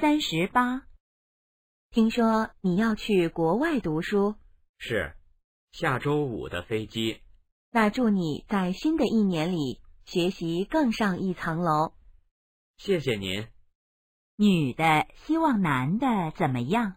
三十八。听说你要去国外读书。是。下周五的飞机。那祝你在新的一年里学习更上一层楼。谢谢您。女的希望男的怎么样？